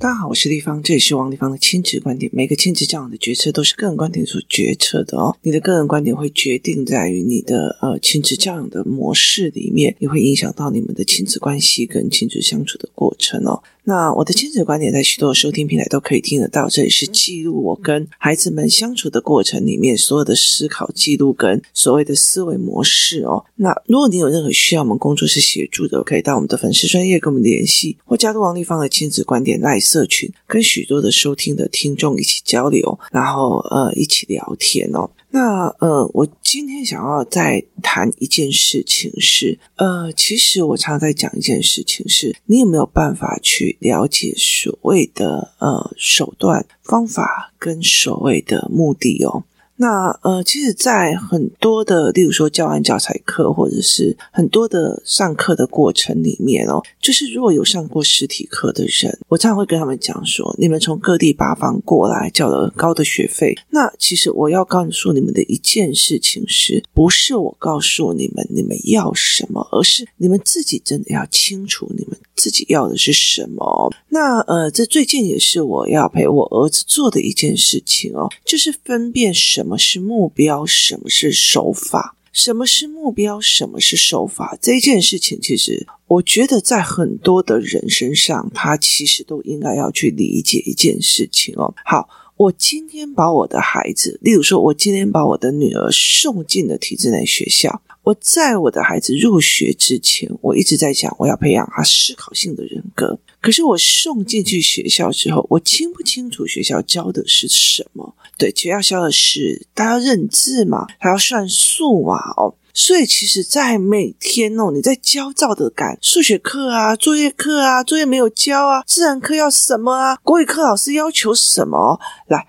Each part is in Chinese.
大家好，我是立方，这里是王立方的亲子观点。每个亲子教养的决策都是个人观点所决策的哦。你的个人观点会决定在于你的呃亲子教养的模式里面，也会影响到你们的亲子关系跟亲子相处的过程哦。那我的亲子观点在许多收听平台都可以听得到，这里是记录我跟孩子们相处的过程里面所有的思考记录跟所谓的思维模式哦。那如果你有任何需要我们工作室协助的，可以到我们的粉丝专业跟我们联系，或加入王立芳的亲子观点赖社群，跟许多的收听的听众一起交流，然后呃一起聊天哦。那呃，我今天想要再谈一件事情是，呃，其实我常常在讲一件事情是，你有没有办法去了解所谓的呃手段、方法跟所谓的目的哦？那呃，其实，在很多的，例如说教案教材课，或者是很多的上课的过程里面哦，就是如果有上过实体课的人，我常常会跟他们讲说，你们从各地八方过来，交了高的学费，那其实我要告诉你们的一件事情是，不是我告诉你们你们要什么，而是你们自己真的要清楚你们自己要的是什么。那呃，这最近也是我要陪我儿子做的一件事情哦，就是分辨什么。是目标？什么是手法？什么是目标？什么是手法？这件事情，其实我觉得在很多的人身上，他其实都应该要去理解一件事情哦。好，我今天把我的孩子，例如说，我今天把我的女儿送进了体制内学校。我在我的孩子入学之前，我一直在讲，我要培养他思考性的人格。可是我送进去学校之后，我清不清楚学校教的是什么？对，学校教的是他要认字嘛，他要算数嘛，哦，所以其实，在每天哦，你在焦躁的赶数学课啊、作业课啊、作业没有交啊、自然课要什么啊、国语课老师要求什么，来，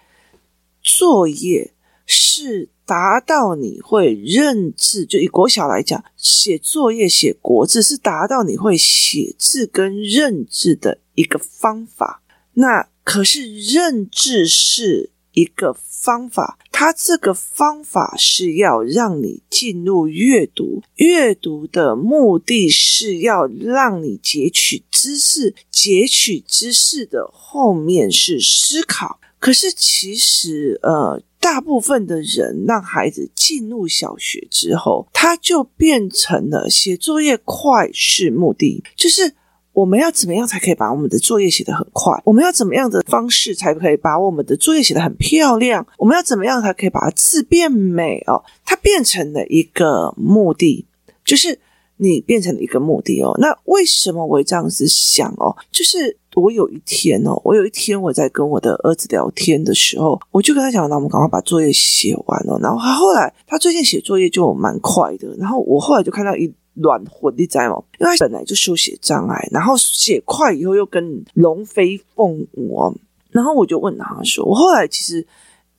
作业是。达到你会认字，就以国小来讲，写作业写国字是达到你会写字跟认字的一个方法。那可是认字是一个方法，它这个方法是要让你进入阅读，阅读的目的是要让你截取知识，截取知识的后面是思考。可是其实，呃。大部分的人让孩子进入小学之后，他就变成了写作业快是目的，就是我们要怎么样才可以把我们的作业写得很快？我们要怎么样的方式才可以把我们的作业写得很漂亮？我们要怎么样才可以把字变美？哦，它变成了一个目的，就是。你变成了一个目的哦，那为什么我会这样子想哦？就是我有一天哦，我有一天我在跟我的儿子聊天的时候，我就跟他讲，那我们赶快把作业写完了。然后他后来他最近写作业就蛮快的，然后我后来就看到一乱混的在哦，因为他本来就书写障碍，然后写快以后又跟龙飞凤舞，然后我就问他说，我后来其实。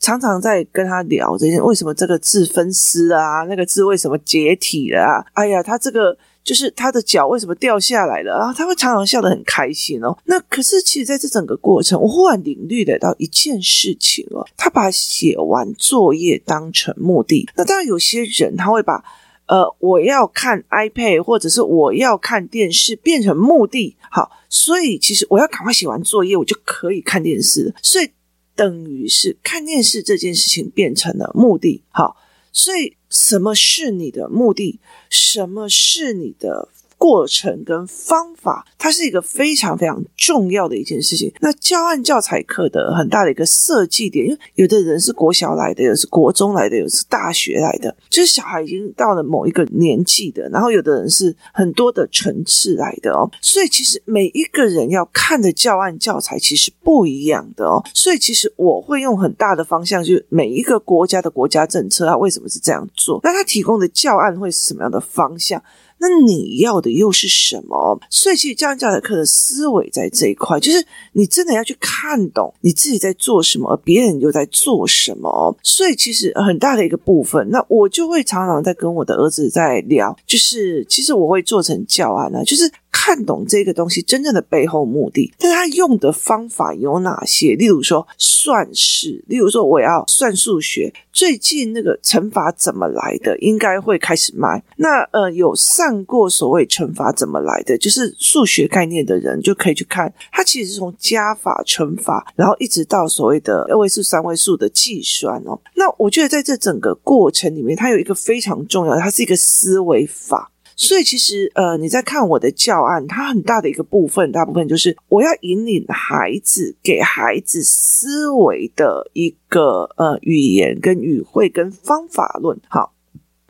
常常在跟他聊这些，为什么这个字分丝啊？那个字为什么解体了啊？哎呀，他这个就是他的脚为什么掉下来了？然后他会常常笑得很开心哦。那可是其实在这整个过程，我忽然领略得到一件事情哦，他把写完作业当成目的。那当然有些人他会把呃我要看 iPad 或者是我要看电视变成目的。好，所以其实我要赶快写完作业，我就可以看电视。所以。等于是看电视这件事情变成了目的，好，所以什么是你的目的？什么是你的？过程跟方法，它是一个非常非常重要的一件事情。那教案教材课的很大的一个设计点，因为有的人是国小来的，有是国中来的，有是大学来的，就是小孩已经到了某一个年纪的。然后有的人是很多的层次来的哦，所以其实每一个人要看的教案教材其实不一样的哦。所以其实我会用很大的方向，就是每一个国家的国家政策啊，为什么是这样做？那他提供的教案会是什么样的方向？那你要的又是什么？所以其实这样教的课的思维在这一块，就是你真的要去看懂你自己在做什么，而别人又在做什么。所以其实很大的一个部分，那我就会常常在跟我的儿子在聊，就是其实我会做成教案呢，就是看懂这个东西真正的背后目的，但他用的方法有哪些？例如说算式，例如说我要算数学，最近那个乘法怎么来的，应该会开始卖。那呃，有上过所谓乘法怎么来的，就是数学概念的人就可以去看，它其实是从加法、乘法，然后一直到所谓的二位数、三位数的计算哦。那我觉得在这整个过程里面，它有一个非常重要的，它是一个思维法。所以其实，呃，你在看我的教案，它很大的一个部分，大部分就是我要引领孩子，给孩子思维的一个呃语言跟语汇跟方法论。好，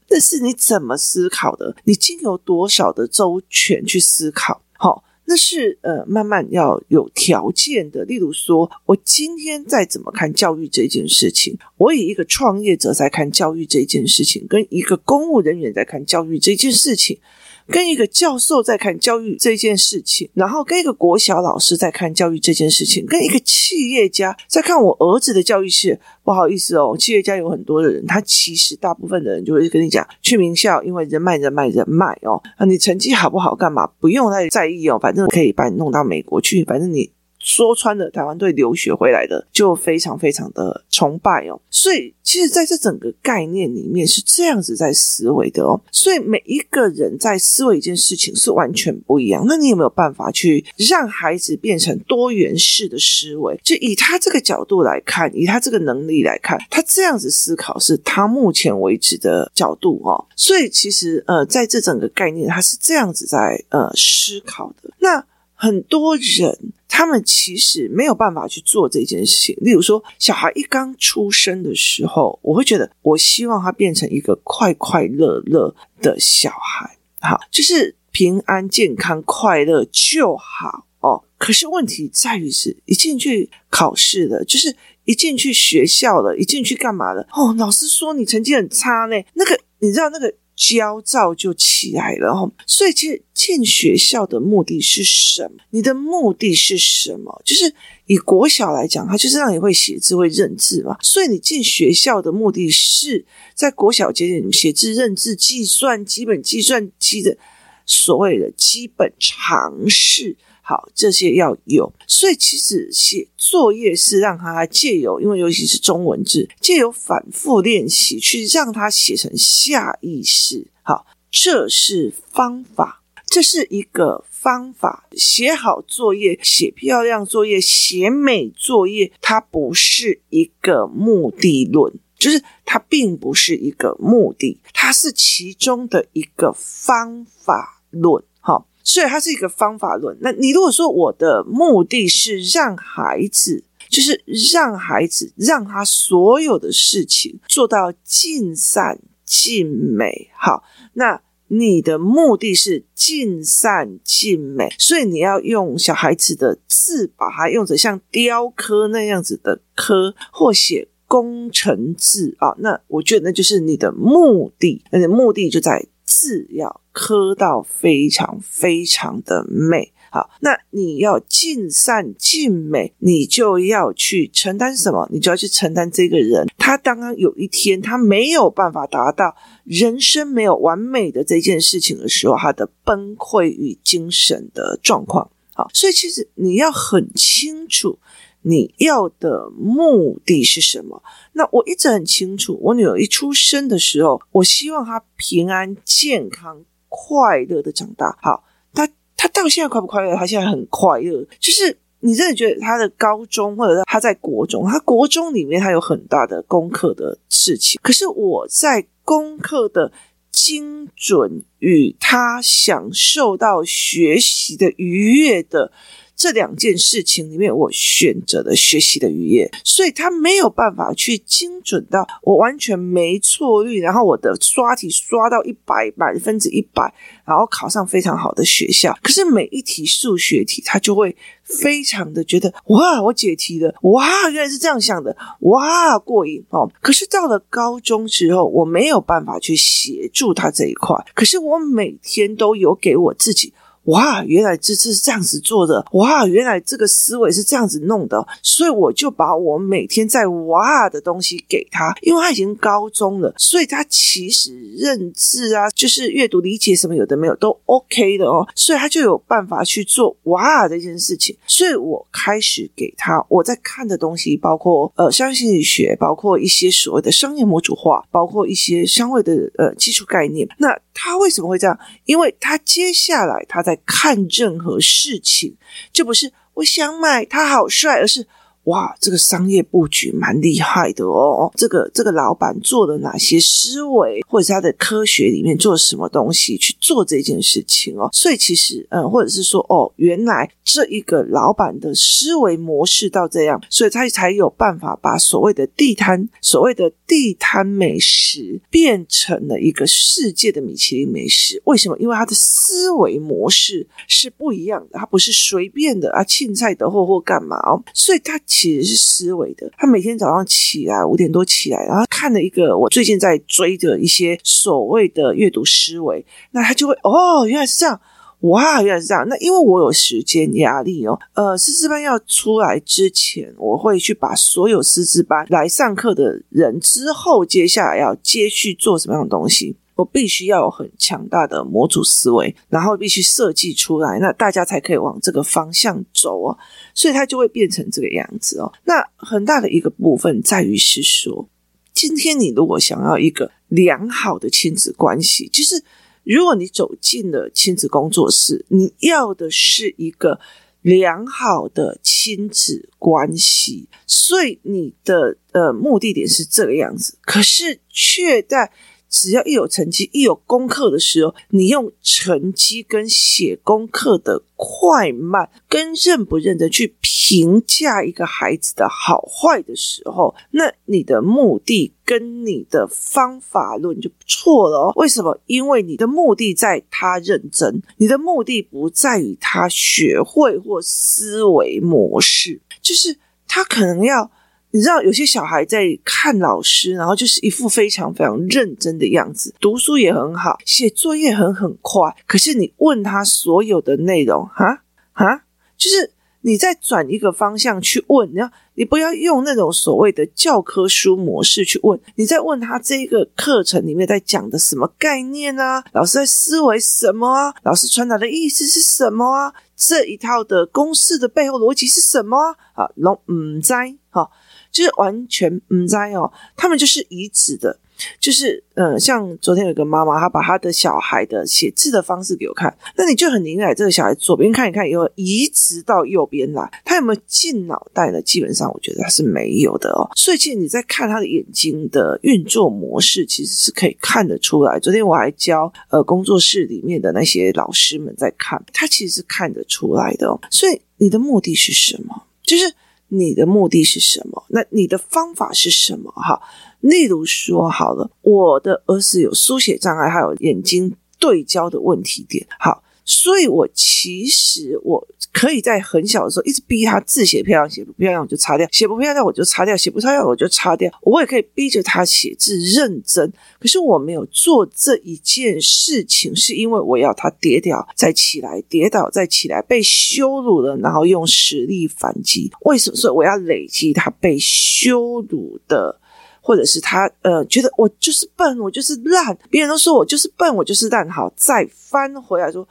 但是你怎么思考的？你经由多少的周全去思考？好。那是呃，慢慢要有条件的。例如说，我今天再怎么看教育这件事情，我以一个创业者在看教育这件事情，跟一个公务人员在看教育这件事情。跟一个教授在看教育这件事情，然后跟一个国小老师在看教育这件事情，跟一个企业家在看我儿子的教育是不好意思哦，企业家有很多的人，他其实大部分的人就会跟你讲，去名校，因为人脉人脉人脉哦，啊，你成绩好不好干嘛不用太在意哦，反正可以把你弄到美国去，反正你。说穿了，台湾队留学回来的就非常非常的崇拜哦，所以其实在这整个概念里面是这样子在思维的哦，所以每一个人在思维一件事情是完全不一样。那你有没有办法去让孩子变成多元式的思维？就以他这个角度来看，以他这个能力来看，他这样子思考是他目前为止的角度哦。所以其实呃，在这整个概念，他是这样子在呃思考的。那很多人。他们其实没有办法去做这件事情。例如说，小孩一刚出生的时候，我会觉得，我希望他变成一个快快乐乐的小孩，好，就是平安、健康、快乐就好哦。可是问题在于是，一进去考试了，就是一进去学校了，一进去干嘛了？哦，老师说你成绩很差呢。那个，你知道那个。焦躁就起来了哈，所以其实进学校的目的是什么？你的目的是什么？就是以国小来讲，它就是让你会写字、会认字嘛。所以你进学校的目的是在国小阶段写字、认字、计算基本计算机的所谓的基本常识。好，这些要有，所以其实写作业是让他借由，因为尤其是中文字，借由反复练习去让他写成下意识。好，这是方法，这是一个方法。写好作业，写漂亮作业，写美作业，它不是一个目的论，就是它并不是一个目的，它是其中的一个方法论。好。所以它是一个方法论。那你如果说我的目的是让孩子，就是让孩子让他所有的事情做到尽善尽美，好，那你的目的是尽善尽美，所以你要用小孩子的字，把它用成像雕刻那样子的刻，或写工程字啊。那我觉得那就是你的目的，你的目的就在字要。刻到非常非常的美，好，那你要尽善尽美，你就要去承担什么？你就要去承担这个人，他当刚有一天他没有办法达到人生没有完美的这件事情的时候，他的崩溃与精神的状况。好，所以其实你要很清楚。你要的目的是什么？那我一直很清楚。我女儿一出生的时候，我希望她平安、健康、快乐的长大。好，她她到现在快不快乐？她现在很快乐。就是你真的觉得她的高中，或者是她在国中，她国中里面她有很大的功课的事情。可是我在功课的精准与她享受到学习的愉悦的。这两件事情里面，我选择了学习的愉悦，所以他没有办法去精准到我完全没错率，然后我的刷题刷到一百百分之一百，然后考上非常好的学校。可是每一题数学题，他就会非常的觉得哇，我解题了，哇，原来是这样想的，哇，过瘾哦。可是到了高中之后，我没有办法去协助他这一块，可是我每天都有给我自己。哇，原来这是这样子做的，哇，原来这个思维是这样子弄的，所以我就把我每天在哇的东西给他，因为他已经高中了，所以他其实认字啊，就是阅读理解什么有的没有都 OK 的哦，所以他就有办法去做哇这件事情，所以我开始给他我在看的东西，包括呃商业心理学，包括一些所谓的商业模组化，包括一些相关的呃基础概念，那他为什么会这样？因为他接下来他在看任何事情，这不是我想买他好帅，而是。哇，这个商业布局蛮厉害的哦！这个这个老板做了哪些思维，或者是他的科学里面做什么东西去做这件事情哦？所以其实，嗯，或者是说，哦，原来这一个老板的思维模式到这样，所以他才有办法把所谓的地摊、所谓的地摊美食变成了一个世界的米其林美食。为什么？因为他的思维模式是不一样的，他不是随便的啊，青菜的或或干嘛哦，所以他。其实是思维的，他每天早上起来五点多起来，然后看了一个我最近在追的一些所谓的阅读思维，那他就会哦，原来是这样，哇，原来是这样。那因为我有时间压力哦，呃，师资班要出来之前，我会去把所有师资班来上课的人之后，接下来要接续做什么样的东西。我必须要有很强大的模组思维，然后必须设计出来，那大家才可以往这个方向走哦。所以它就会变成这个样子哦。那很大的一个部分在于是说，今天你如果想要一个良好的亲子关系，就是如果你走进了亲子工作室，你要的是一个良好的亲子关系，所以你的呃目的点是这个样子，可是却在。只要一有成绩，一有功课的时候，你用成绩跟写功课的快慢，跟认不认得去评价一个孩子的好坏的时候，那你的目的跟你的方法论就错了哦。为什么？因为你的目的在他认真，你的目的不在于他学会或思维模式，就是他可能要。你知道有些小孩在看老师，然后就是一副非常非常认真的样子，读书也很好，写作业很很快。可是你问他所有的内容，哈哈，就是你在转一个方向去问，你要你不要用那种所谓的教科书模式去问，你在问他这个课程里面在讲的什么概念啊？老师在思维什么啊？老师传达的意思是什么啊？这一套的公式的背后逻辑是什么啊？啊，拢唔知哈。就是完全唔知哦，他们就是移植的，就是嗯，像昨天有个妈妈，她把她的小孩的写字的方式给我看，那你就很明白，这个小孩左边看一看以后，移植到右边来，他有没有进脑袋呢？基本上我觉得他是没有的哦。所以其实你在看他的眼睛的运作模式，其实是可以看得出来。昨天我还教呃工作室里面的那些老师们在看，他其实是看得出来的哦。所以你的目的是什么？就是。你的目的是什么？那你的方法是什么？哈，例如说好了，我的儿子有书写障碍，还有眼睛对焦的问题点。好，所以我其实我。可以在很小的时候一直逼他字写漂亮，写不漂亮我就擦掉，写不漂亮我就擦掉，写不漂亮我就擦掉。我也可以逼着他写字认真，可是我没有做这一件事情，是因为我要他跌倒再起来，跌倒再起来，被羞辱了，然后用实力反击。为什么？所以我要累积他被羞辱的，或者是他呃觉得我就是笨，我就是烂，别人都说我就是笨，我就是烂，好，再翻回来说。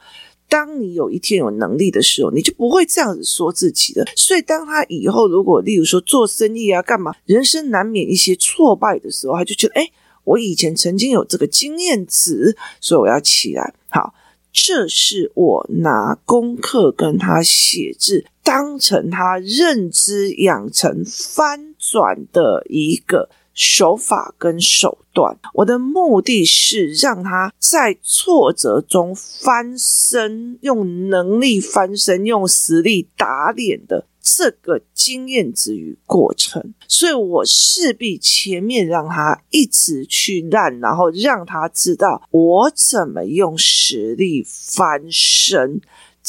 当你有一天有能力的时候，你就不会这样子说自己的。所以，当他以后如果，例如说做生意啊、干嘛，人生难免一些挫败的时候，他就觉得，诶，我以前曾经有这个经验值，所以我要起来。好，这是我拿功课跟他写字当成他认知养成翻转的一个。手法跟手段，我的目的是让他在挫折中翻身，用能力翻身，用实力打脸的这个经验值与过程。所以我势必前面让他一直去烂，然后让他知道我怎么用实力翻身。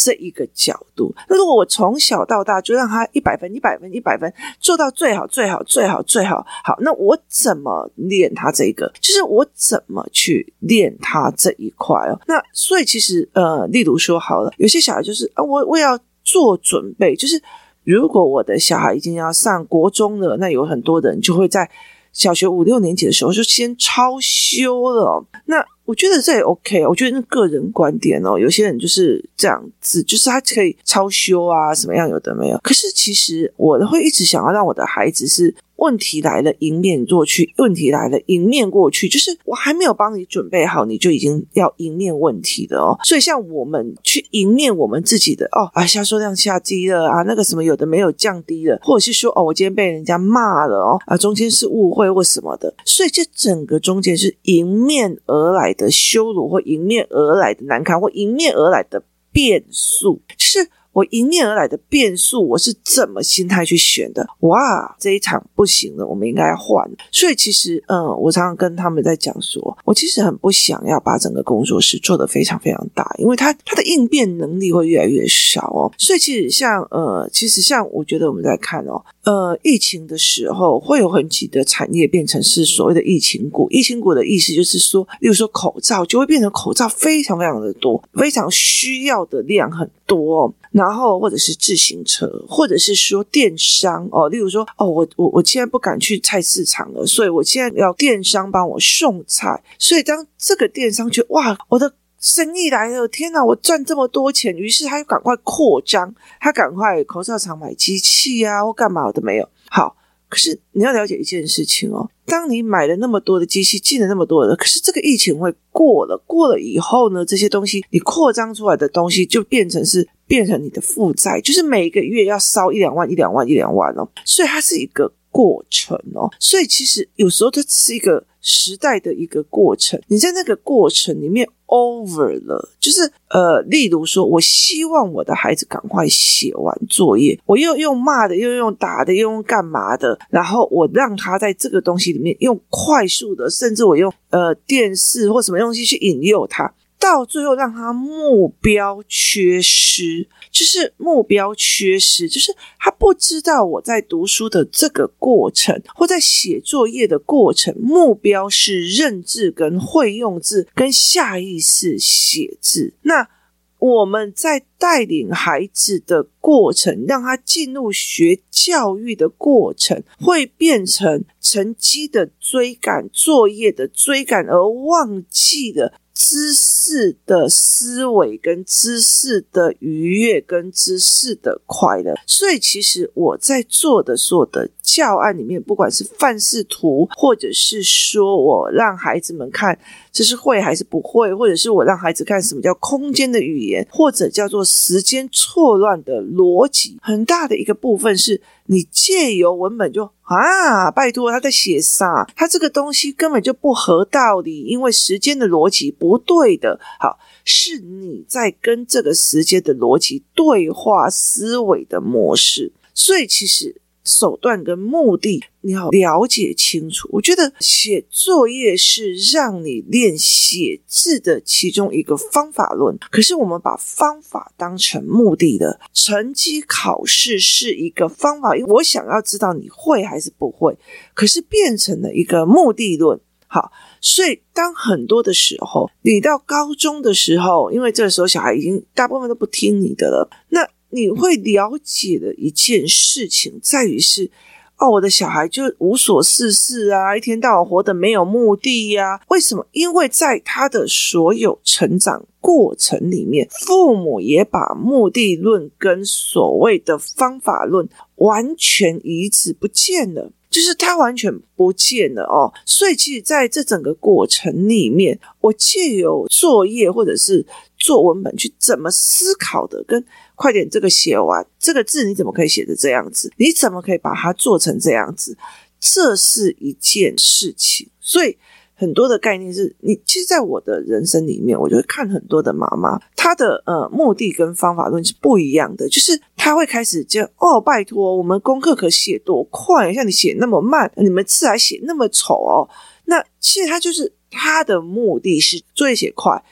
这一个角度。那如果我从小到大就让他一百分、一百分、一百分做到最好、最好、最好、最好，好，那我怎么练他这个？就是我怎么去练他这一块哦？那所以其实呃，例如说好了，有些小孩就是啊，我我要做准备，就是如果我的小孩已经要上国中了，那有很多人就会在小学五六年级的时候就先超修了，那。我觉得这也 OK，我觉得那个人观点哦，有些人就是这样子，就是他可以超修啊，什么样有的没有。可是其实我会一直想要让我的孩子是。问题来了，迎面过去；问题来了，迎面过去。就是我还没有帮你准备好，你就已经要迎面问题了哦。所以，像我们去迎面我们自己的哦啊，销售量下低了啊，那个什么有的没有降低了，或者是说哦，我今天被人家骂了哦啊，中间是误会或什么的。所以，这整个中间是迎面而来的羞辱，或迎面而来的难堪，或迎面而来的变数，是。我迎面而来的变数，我是怎么心态去选的？哇，这一场不行了，我们应该换。所以其实，嗯，我常常跟他们在讲说，我其实很不想要把整个工作室做得非常非常大，因为他他的应变能力会越来越少哦。所以其实像呃，其实像我觉得我们在看哦，呃，疫情的时候会有很几的产业变成是所谓的疫情股。疫情股的意思就是说，例如说口罩就会变成口罩非常非常的多，非常需要的量很多。然后，或者是自行车，或者是说电商哦，例如说哦，我我我现在不敢去菜市场了，所以我现在要电商帮我送菜。所以当这个电商觉得哇，我的生意来了，天哪，我赚这么多钱，于是他就赶快扩张，他赶快口罩厂买机器啊，或干嘛都没有。好。可是你要了解一件事情哦，当你买了那么多的机器，进了那么多的，可是这个疫情会过了，过了以后呢，这些东西你扩张出来的东西就变成是变成你的负债，就是每个月要烧一两万、一两万、一两万哦，所以它是一个过程哦，所以其实有时候它是一个时代的一个过程，你在那个过程里面。over 了，就是呃，例如说，我希望我的孩子赶快写完作业，我又用骂的，又用打的，又用干嘛的，然后我让他在这个东西里面用快速的，甚至我用呃电视或什么东西去引诱他。到最后让他目标缺失，就是目标缺失，就是他不知道我在读书的这个过程，或在写作业的过程，目标是认字跟会用字跟下意识写字。那我们在带领孩子的过程，让他进入学教育的过程，会变成成绩的追赶、作业的追赶，而忘记了。知识的思维跟知识的愉悦跟知识的快乐，所以其实我在做的所有的教案里面，不管是范式图，或者是说我让孩子们看这是会还是不会，或者是我让孩子看什么叫空间的语言，或者叫做时间错乱的逻辑，很大的一个部分是。你借由文本就啊，拜托他在写啥？他这个东西根本就不合道理，因为时间的逻辑不对的。好，是你在跟这个时间的逻辑对话思维的模式，所以其实。手段跟目的你要了解清楚。我觉得写作业是让你练写字的其中一个方法论。可是我们把方法当成目的的，成绩考试是一个方法，因为我想要知道你会还是不会。可是变成了一个目的论。好，所以当很多的时候，你到高中的时候，因为这时候小孩已经大部分都不听你的了，那。你会了解的一件事情在于是，哦，我的小孩就无所事事啊，一天到晚活得没有目的呀。为什么？因为在他的所有成长过程里面，父母也把目的论跟所谓的方法论完全移植不见了。就是它完全不见了哦，所以其实在这整个过程里面，我借由作业或者是作文本去怎么思考的，跟快点这个写完这个字你怎么可以写的这样子？你怎么可以把它做成这样子？这是一件事情，所以。很多的概念是你，其实，在我的人生里面，我就会看很多的妈妈，她的呃目的跟方法论是不一样的。就是她会开始就哦，拜托，我们功课可写多快，像你写那么慢，你们字还写那么丑哦。那其实他就是他的目的是作业写快，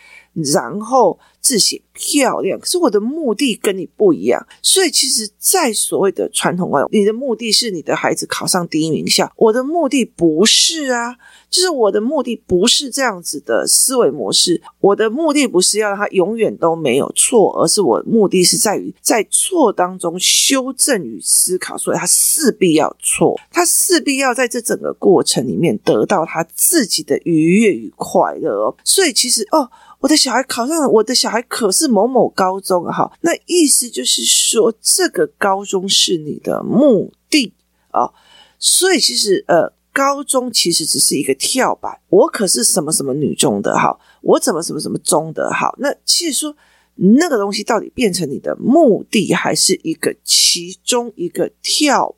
然后字写漂亮，可是我的目的跟你不一样。所以，其实，在所谓的传统观，你的目的是你的孩子考上第一名校，我的目的不是啊。就是我的目的不是这样子的思维模式，我的目的不是要他永远都没有错，而是我的目的是在于在错当中修正与思考，所以他势必要错，他势必要在这整个过程里面得到他自己的愉悦与快乐哦。所以其实哦，我的小孩考上了，我的小孩可是某某高中哈，那意思就是说这个高中是你的目的哦，所以其实呃。高中其实只是一个跳板，我可是什么什么女中的好，我怎么什么什么中的好？那其实说那个东西到底变成你的目的，还是一个其中一个跳？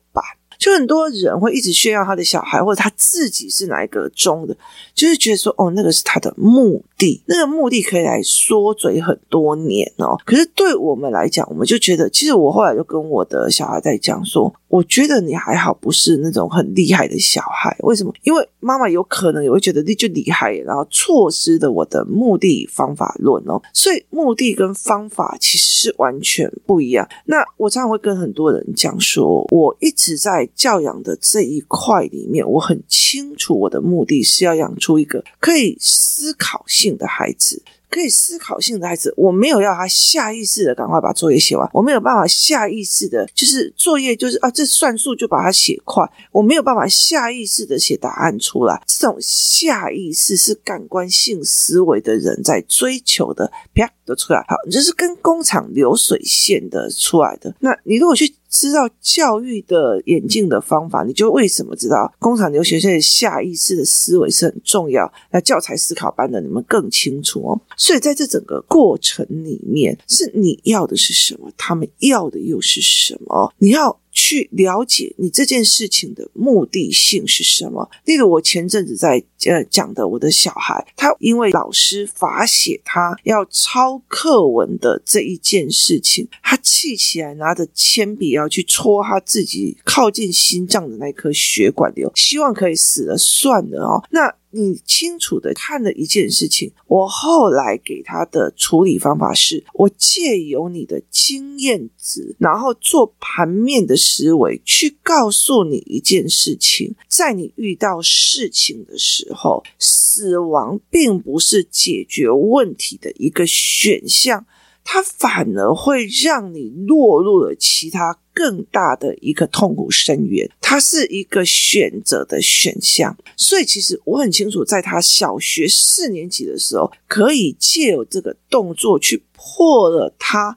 就很多人会一直炫耀他的小孩，或者他自己是哪一个中的，就是觉得说哦，那个是他的目的，那个目的可以来说嘴很多年哦。可是对我们来讲，我们就觉得，其实我后来就跟我的小孩在讲说。我觉得你还好，不是那种很厉害的小孩。为什么？因为妈妈有可能也会觉得你就厉害，然后错失了我的目的方法论哦。所以目的跟方法其实是完全不一样。那我常常会跟很多人讲说，我一直在教养的这一块里面，我很清楚我的目的是要养出一个可以思考性的孩子。可以思考性的孩子，我没有要他下意识的赶快把作业写完，我没有办法下意识的，就是作业就是啊，这算术就把它写快，我没有办法下意识的写答案出来。这种下意识是感官性思维的人在追求的，啪的出来，好，你就是跟工厂流水线的出来的。那你如果去。知道教育的演进的方法，你就为什么知道工厂留学生的下意识的思维是很重要？那教材思考班的你们更清楚哦。所以在这整个过程里面，是你要的是什么？他们要的又是什么？你要。去了解你这件事情的目的性是什么？例如，我前阵子在呃讲的，我的小孩，他因为老师罚写他要抄课文的这一件事情，他气起来，拿着铅笔要去戳他自己靠近心脏的那颗血管瘤，希望可以死了算了哦。那。你清楚的看了一件事情，我后来给他的处理方法是，我借由你的经验值，然后做盘面的思维，去告诉你一件事情，在你遇到事情的时候，死亡并不是解决问题的一个选项。它反而会让你落入了其他更大的一个痛苦深渊，它是一个选择的选项。所以，其实我很清楚，在他小学四年级的时候，可以借由这个动作去破了他。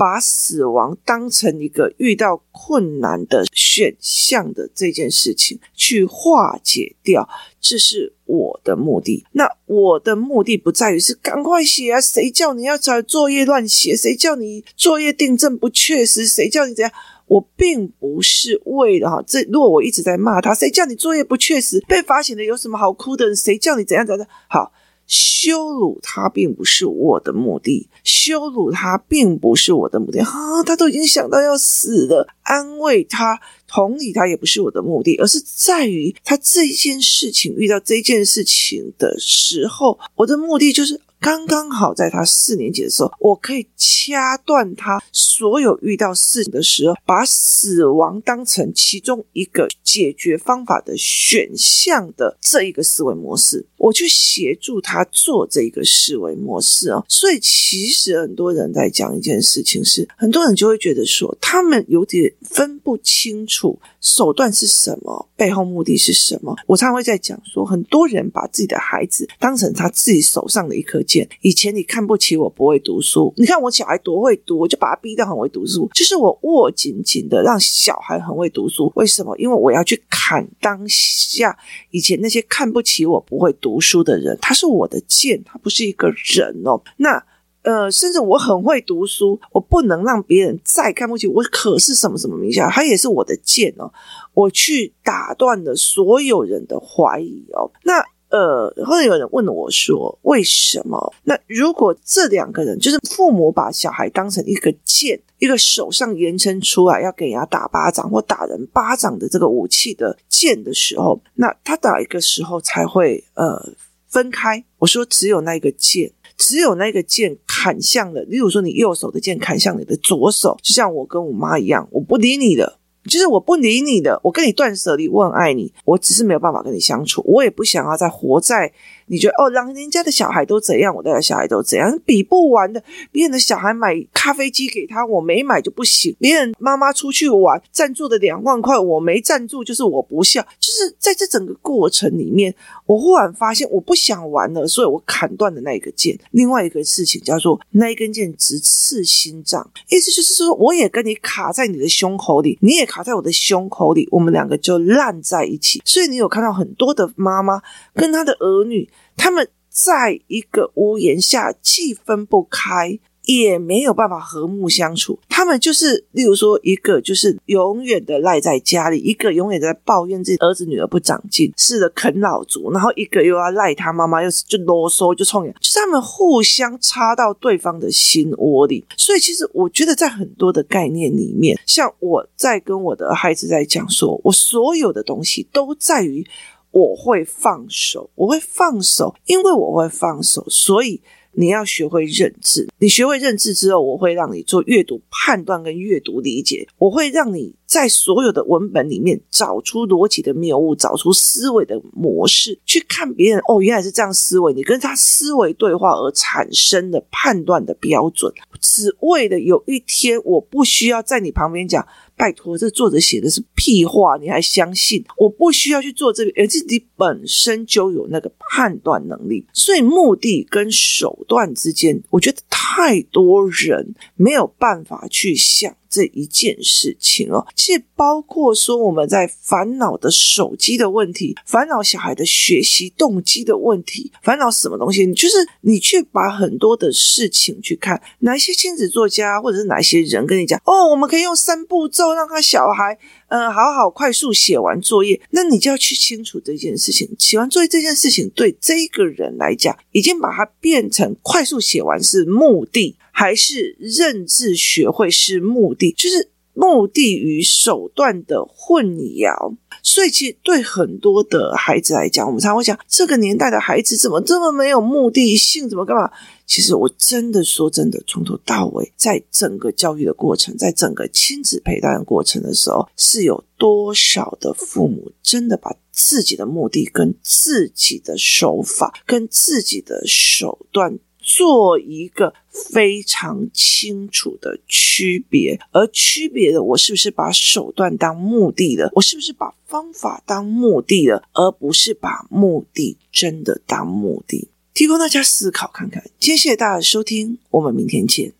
把死亡当成一个遇到困难的选项的这件事情去化解掉，这是我的目的。那我的目的不在于是赶快写啊，谁叫你要找作业乱写？谁叫你作业订正不确实？谁叫你怎样？我并不是为了哈，这如果我一直在骂他，谁叫你作业不确实？被罚写的有什么好哭的？谁叫你怎样怎样？好。羞辱他并不是我的目的，羞辱他并不是我的目的啊！他都已经想到要死了，安慰他、同理他也不是我的目的，而是在于他这一件事情遇到这件事情的时候，我的目的就是。刚刚好在他四年级的时候，我可以掐断他所有遇到事情的时候，把死亡当成其中一个解决方法的选项的这一个思维模式，我去协助他做这一个思维模式哦。所以其实很多人在讲一件事情是，很多人就会觉得说，他们有点分不清楚手段是什么，背后目的是什么。我常常会在讲说，很多人把自己的孩子当成他自己手上的一颗。以前你看不起我不会读书，你看我小孩多会读，我就把他逼得很会读书。就是我握紧紧的让小孩很会读书，为什么？因为我要去砍当下以前那些看不起我不会读书的人，他是我的剑，他不是一个人哦。那呃，甚至我很会读书，我不能让别人再看不起我，可是什么什么名校，他也是我的剑哦。我去打断了所有人的怀疑哦。那。呃，后来有人问我说：“为什么？那如果这两个人就是父母把小孩当成一个剑，一个手上延伸出来要给人家打巴掌或打人巴掌的这个武器的剑的时候，那他打一个时候才会呃分开？”我说：“只有那个剑。”只有那个剑砍向了，例如说你右手的剑砍向你的左手，就像我跟我妈一样，我不理你的。就是我不理你的，我跟你断舍离，我很爱你，我只是没有办法跟你相处，我也不想要再活在你觉得哦，让人家的小孩都怎样，我的小孩都怎样，比不完的。别人的小孩买咖啡机给他，我没买就不行；别人妈妈出去玩，赞助的两万块，我没赞助就是我不孝。就是在这整个过程里面，我忽然发现我不想玩了，所以我砍断了那一个剑。另外一个事情叫做那一根剑直刺心脏，意思就是说，我也跟你卡在你的胸口里，你也卡在我的胸口里，我们两个就烂在一起。所以你有看到很多的妈妈跟她的儿女。他们在一个屋檐下，既分不开，也没有办法和睦相处。他们就是，例如说，一个就是永远的赖在家里，一个永远在抱怨自己儿子女儿不长进，是的啃老族，然后一个又要赖他妈妈，又是就啰嗦，就冲，就是他们互相插到对方的心窝里。所以，其实我觉得，在很多的概念里面，像我在跟我的孩子在讲说，我所有的东西都在于。我会放手，我会放手，因为我会放手，所以你要学会认字。你学会认字之后，我会让你做阅读判断跟阅读理解，我会让你在所有的文本里面找出逻辑的谬误，找出思维的模式，去看别人哦，原来是这样思维，你跟他思维对话而产生的判断的标准，只为了有一天我不需要在你旁边讲。拜托，这作者写的是屁话，你还相信？我不需要去做这个，而自己本身就有那个判断能力。所以，目的跟手段之间，我觉得太多人没有办法去想。这一件事情哦，其实包括说我们在烦恼的手机的问题，烦恼小孩的学习动机的问题，烦恼什么东西？你就是你去把很多的事情去看，哪些亲子作家或者是哪些人跟你讲哦，我们可以用三步骤让他小孩嗯、好好快速写完作业，那你就要去清楚这件事情。写完作业这件事情对这个人来讲，已经把它变成快速写完是目的。还是认字学会是目的，就是目的与手段的混淆。所以，其实对很多的孩子来讲，我们常会讲，这个年代的孩子怎么这么没有目的性？怎么干嘛？其实，我真的说真的，从头到尾，在整个教育的过程，在整个亲子陪伴的过程的时候，是有多少的父母真的把自己的目的、跟自己的手法、跟自己的手段。做一个非常清楚的区别，而区别的，我是不是把手段当目的了？我是不是把方法当目的了，而不是把目的真的当目的？提供大家思考看看。今天谢谢大家的收听，我们明天见。